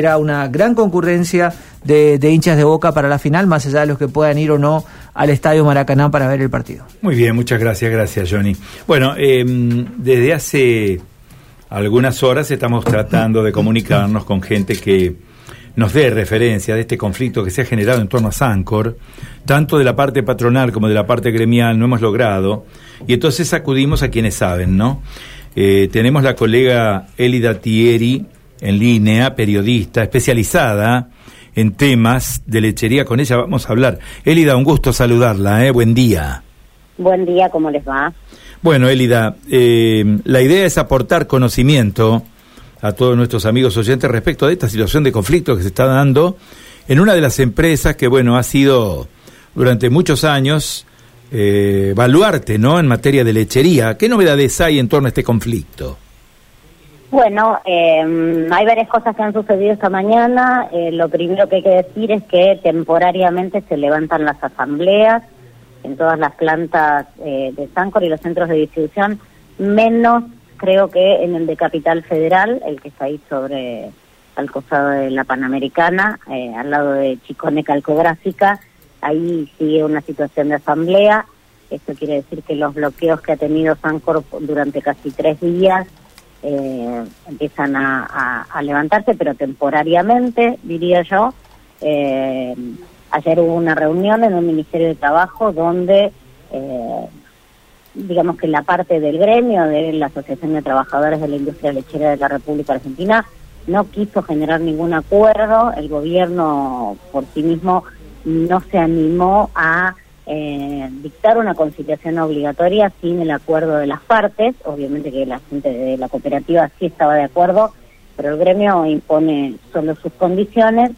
Era una gran concurrencia de, hinchas de Boca para la final, más allá de los que puedan ir o no al Estadio Maracaná para ver el partido. Muy bien, muchas gracias, gracias Johnny. Bueno, eh, desde hace algunas horas estamos tratando de comunicarnos con gente que nos dé referencia de este conflicto que se ha generado en torno a Sancor, tanto de la parte patronal como de la parte gremial, no hemos logrado, y entonces acudimos a quienes saben, ¿no? Eh, tenemos la colega Elida Tieri, en línea, periodista, especializada en temas de lechería. Con ella vamos a hablar. Elida, un gusto saludarla, ¿eh? Buen día. Buen día, ¿cómo les va? Bueno, Elida, eh, la idea es aportar conocimiento a todos nuestros amigos oyentes respecto de esta situación de conflicto que se está dando en una de las empresas que, bueno, ha sido durante muchos años eh, baluarte, ¿no?, en materia de lechería. ¿Qué novedades hay en torno a este conflicto? Bueno, eh, hay varias cosas que han sucedido esta mañana. Eh, lo primero que hay que decir es que temporariamente se levantan las asambleas en todas las plantas eh, de Sancor y los centros de distribución, menos creo que en el de Capital Federal, el que está ahí sobre al costado de la Panamericana, eh, al lado de Chicone Calcográfica, ahí sigue una situación de asamblea. Esto quiere decir que los bloqueos que ha tenido Sancor durante casi tres días eh, empiezan a, levantarse, pero temporariamente, diría yo. Eh, ayer hubo una reunión en un Ministerio de Trabajo donde, eh, digamos que la parte del gremio de la Asociación de Trabajadores de la Industria Lechera de la República Argentina no quiso generar ningún acuerdo, el gobierno por sí mismo no se animó a eh, dictar una conciliación obligatoria sin el acuerdo de las partes. Obviamente que la gente de la cooperativa sí estaba de acuerdo, pero el gremio impone solo sus condiciones.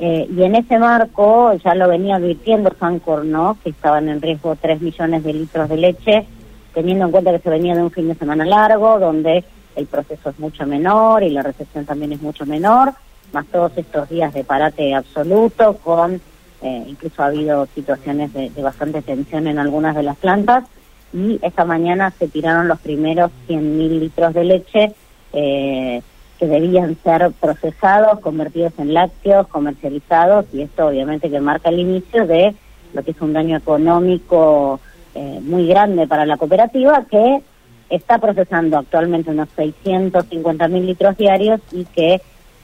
Eh, y en ese marco ya lo venía advirtiendo Sancor, ¿no? Que estaban en riesgo 3 millones de litros de leche, teniendo en cuenta que se venía de un fin de semana largo, donde el proceso es mucho menor y la recepción también es mucho menor, más todos estos días de parate absoluto con eh, incluso ha habido situaciones de, de, bastante tensión en algunas de las plantas. Y esta mañana se tiraron los primeros 100.000 litros de leche eh, que debían ser procesados, convertidos en lácteos, comercializados. Y esto obviamente que marca el inicio de lo que es un daño económico eh, muy grande para la cooperativa que está procesando actualmente unos 650.000 litros diarios y que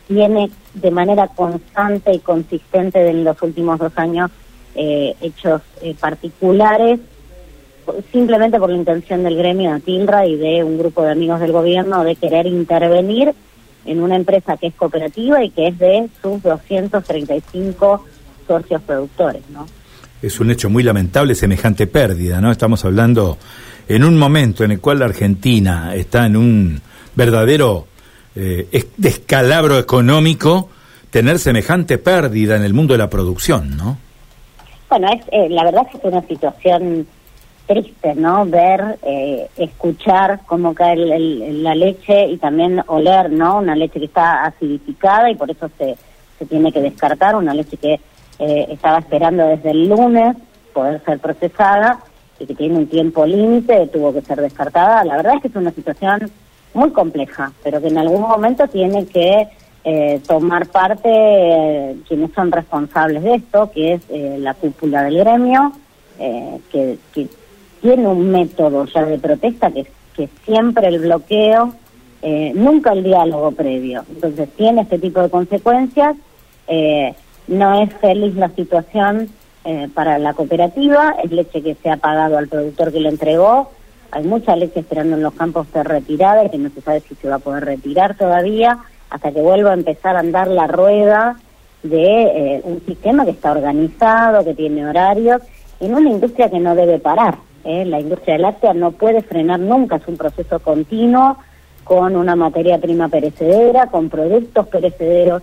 tiene de manera constante y consistente en los últimos dos años eh, hechos eh, particulares, simplemente por la intención del gremio de Tilra y de un grupo de amigos del gobierno de querer intervenir en una empresa que es cooperativa y que es de sus 235 socios productores, ¿no? Es un hecho muy lamentable semejante pérdida, ¿no? Estamos hablando en un momento en el cual la Argentina está en un verdadero eh, descalabro económico tener semejante pérdida en el mundo de la producción, ¿no? Bueno, es, eh, la verdad es que es una situación triste, ¿no? Ver, eh, escuchar cómo cae el, la leche y también oler, ¿no? Una leche que está acidificada y por eso se, se tiene que descartar, una leche que eh, estaba esperando desde el lunes poder ser procesada y que tiene un tiempo límite, tuvo que ser descartada. La verdad es que es una situación muy compleja, pero que en algún momento tiene que eh, tomar parte eh, quienes son responsables de esto, que es eh, la cúpula del gremio, eh, que, que, tiene un método ya de protesta, que, que siempre el bloqueo, nunca el diálogo previo. Entonces tiene este tipo de consecuencias, no es feliz la situación para la cooperativa, es leche que se ha pagado al productor que lo entregó, hay mucha leche esperando en los campos de retirada que no se sabe si se va a poder retirar todavía hasta que vuelva a empezar a andar la rueda de eh, un sistema que está organizado, que tiene horarios, en una industria que no debe parar. ¿eh? La industria láctea no puede frenar nunca, es un proceso continuo con una materia prima perecedera, con productos perecederos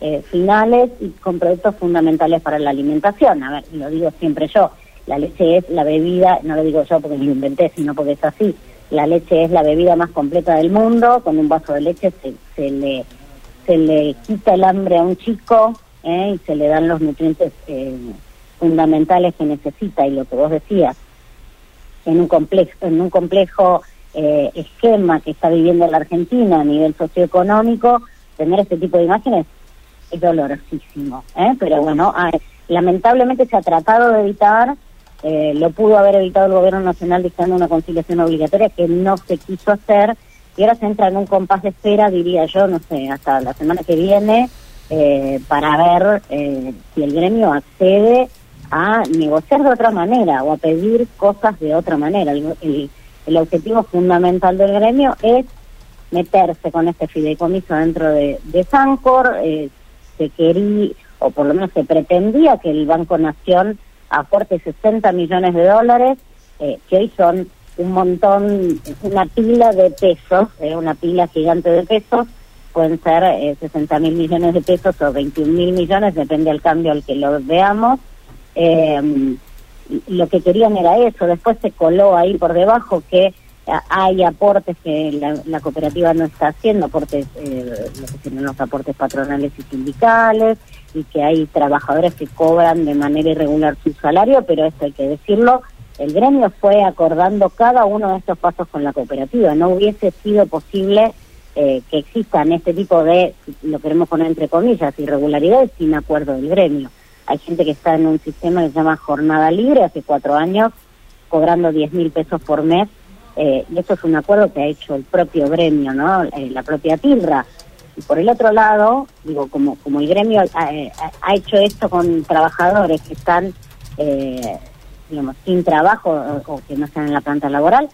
eh, finales y con productos fundamentales para la alimentación. A ver, lo digo siempre yo, la leche es la bebida, no lo digo yo porque lo inventé, sino porque es así. La leche es la bebida más completa del mundo. Con un vaso de leche se, se le se le quita el hambre a un chico ¿eh? y se le dan los nutrientes eh, fundamentales que necesita. Y lo que vos decías, en un complejo, en un complejo eh, esquema que está viviendo la Argentina a nivel socioeconómico, tener este tipo de imágenes es dolorosísimo. ¿eh? Pero bueno, lamentablemente se ha tratado de evitar, eh, lo pudo haber evitado el gobierno nacional dictando una conciliación obligatoria que no se quiso hacer y ahora se entra en un compás de espera, diría yo, no sé, hasta la semana que viene, eh, para ver eh, si el gremio accede a negociar de otra manera o a pedir cosas de otra manera. El, el, objetivo fundamental del gremio es meterse con este fideicomiso dentro de, de Sancor. Eh, se quería, o por lo menos se pretendía que el Banco Nación aporte 60 millones de dólares, eh, que hoy son un montón, una pila de pesos, eh, una pila gigante de pesos, pueden ser eh, 60 mil millones de pesos o 21 mil millones, depende del cambio al que lo veamos. Eh, lo que querían era eso, después se coló ahí por debajo que hay aportes que la, cooperativa no está haciendo, aportes, eh, lo que tienen los aportes patronales y sindicales, y que hay trabajadores que cobran de manera irregular su salario, pero esto hay que decirlo, el gremio fue acordando cada uno de estos pasos con la cooperativa. No hubiese sido posible eh, que existan este tipo de, lo queremos poner entre comillas, irregularidades sin acuerdo del gremio. Hay gente que está en un sistema que se llama jornada libre hace cuatro años, cobrando 10 mil pesos por mes, eh, y eso es un acuerdo que ha hecho el propio gremio, ¿no? Eh, la propia TILRA. Y por el otro lado, digo, como, como el gremio ha, hecho esto con trabajadores que están eh, digamos, sin trabajo o, que no están en la planta laboral.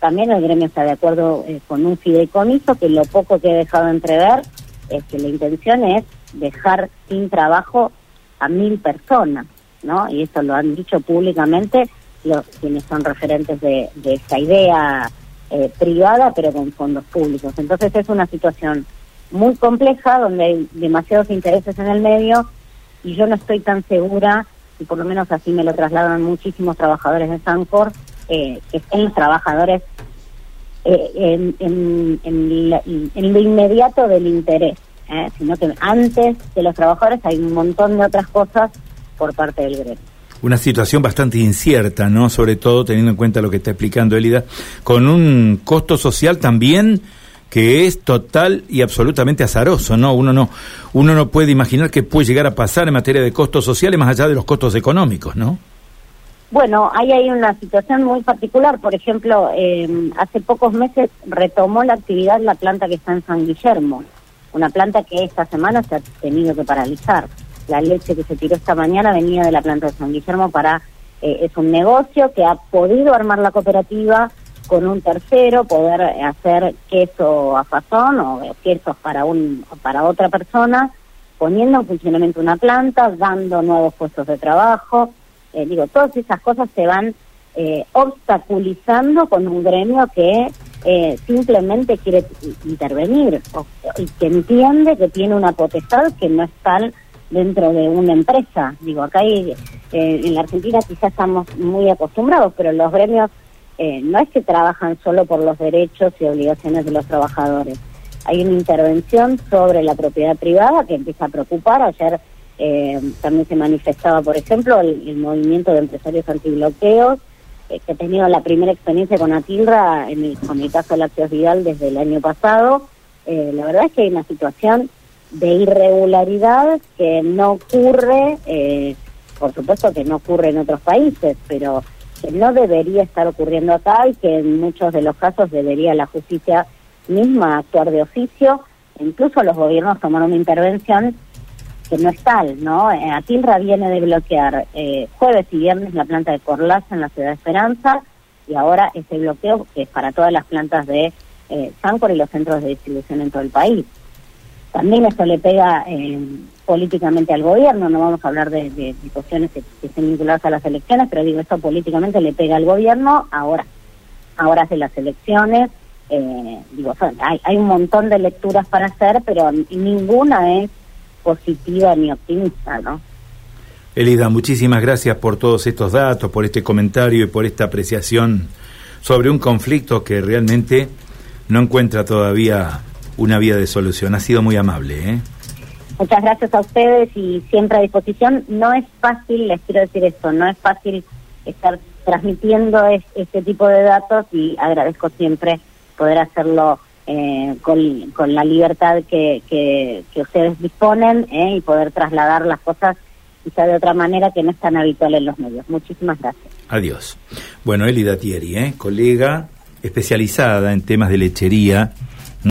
También el gremio está de acuerdo eh, con un fideicomiso que lo poco que he dejado entrever es que la intención es dejar sin trabajo a mil personas, ¿no? Y esto lo han dicho públicamente quienes son referentes de, esta idea eh, privada, pero con fondos públicos. Entonces es una situación muy compleja donde hay demasiados intereses en el medio y yo no estoy tan segura y por lo menos así me lo trasladan muchísimos trabajadores de Sancor, eh, que estén los trabajadores eh, en, en, en, lo inmediato del interés, eh, sino que antes de los trabajadores hay un montón de otras cosas por parte del gremio. Una situación bastante incierta, ¿no? Sobre todo teniendo en cuenta lo que está explicando Elida, con un costo social también que es total y absolutamente azaroso, ¿no? Uno no, uno no puede imaginar qué puede llegar a pasar en materia de costos sociales más allá de los costos económicos, ¿no? Bueno, ahí hay una situación muy particular. Por ejemplo, eh, hace pocos meses retomó la actividad la planta que está en San Guillermo, una planta que esta semana se ha tenido que paralizar. La leche que se tiró esta mañana venía de la planta de San Guillermo para eh, es un negocio que ha podido armar la cooperativa con un tercero, poder hacer queso a fazón o quesos para, un, para otra persona, poniendo en funcionamiento una planta, dando nuevos puestos de trabajo. Eh, digo, todas esas cosas se van eh, obstaculizando con un gremio que eh, simplemente quiere intervenir y que entiende que tiene una potestad que no está dentro de una empresa. Digo, acá hay, en la Argentina quizás estamos muy acostumbrados, pero los gremios eh, no es que trabajan solo por los derechos y obligaciones de los trabajadores. Hay una intervención sobre la propiedad privada que empieza a preocupar. Ayer eh, también se manifestaba, por ejemplo, el, movimiento de empresarios antibloqueos, eh, que ha tenido la primera experiencia con Atilra en el, con el caso Lácteos Vidal desde el año pasado. la verdad es que hay una situación de irregularidad que no ocurre, por supuesto que no ocurre en otros países, pero que no debería estar ocurriendo acá y que en muchos de los casos debería la justicia misma actuar de oficio. Incluso los gobiernos tomaron una intervención que no es tal, ¿no? Eh, Atilra viene de bloquear eh, jueves y viernes la planta de Corlaza en la ciudad de Esperanza y ahora ese bloqueo que es para todas las plantas de eh, Sancor y los centros de distribución en todo el país. También esto le pega eh, políticamente al gobierno, no vamos a hablar de, cuestiones que, estén vinculadas a las elecciones, pero digo, esto políticamente le pega al gobierno ahora, ahora hace las elecciones, eh, digo, hay, hay un montón de lecturas para hacer, pero ninguna es positiva ni optimista, ¿no? Elida, muchísimas gracias por todos estos datos, por este comentario y por esta apreciación sobre un conflicto que realmente no encuentra todavía una vía de solución. Ha sido muy amable. ¿eh? Muchas gracias a ustedes y siempre a disposición. No es fácil, les quiero decir esto, no es fácil estar transmitiendo este tipo de datos y agradezco siempre poder hacerlo eh, con, con, la libertad que, que, ustedes disponen eh, y poder trasladar las cosas quizá de otra manera que no es tan habitual en los medios. Muchísimas gracias. Adiós. Bueno, Elida Thierry, ¿eh? colega especializada en temas de lechería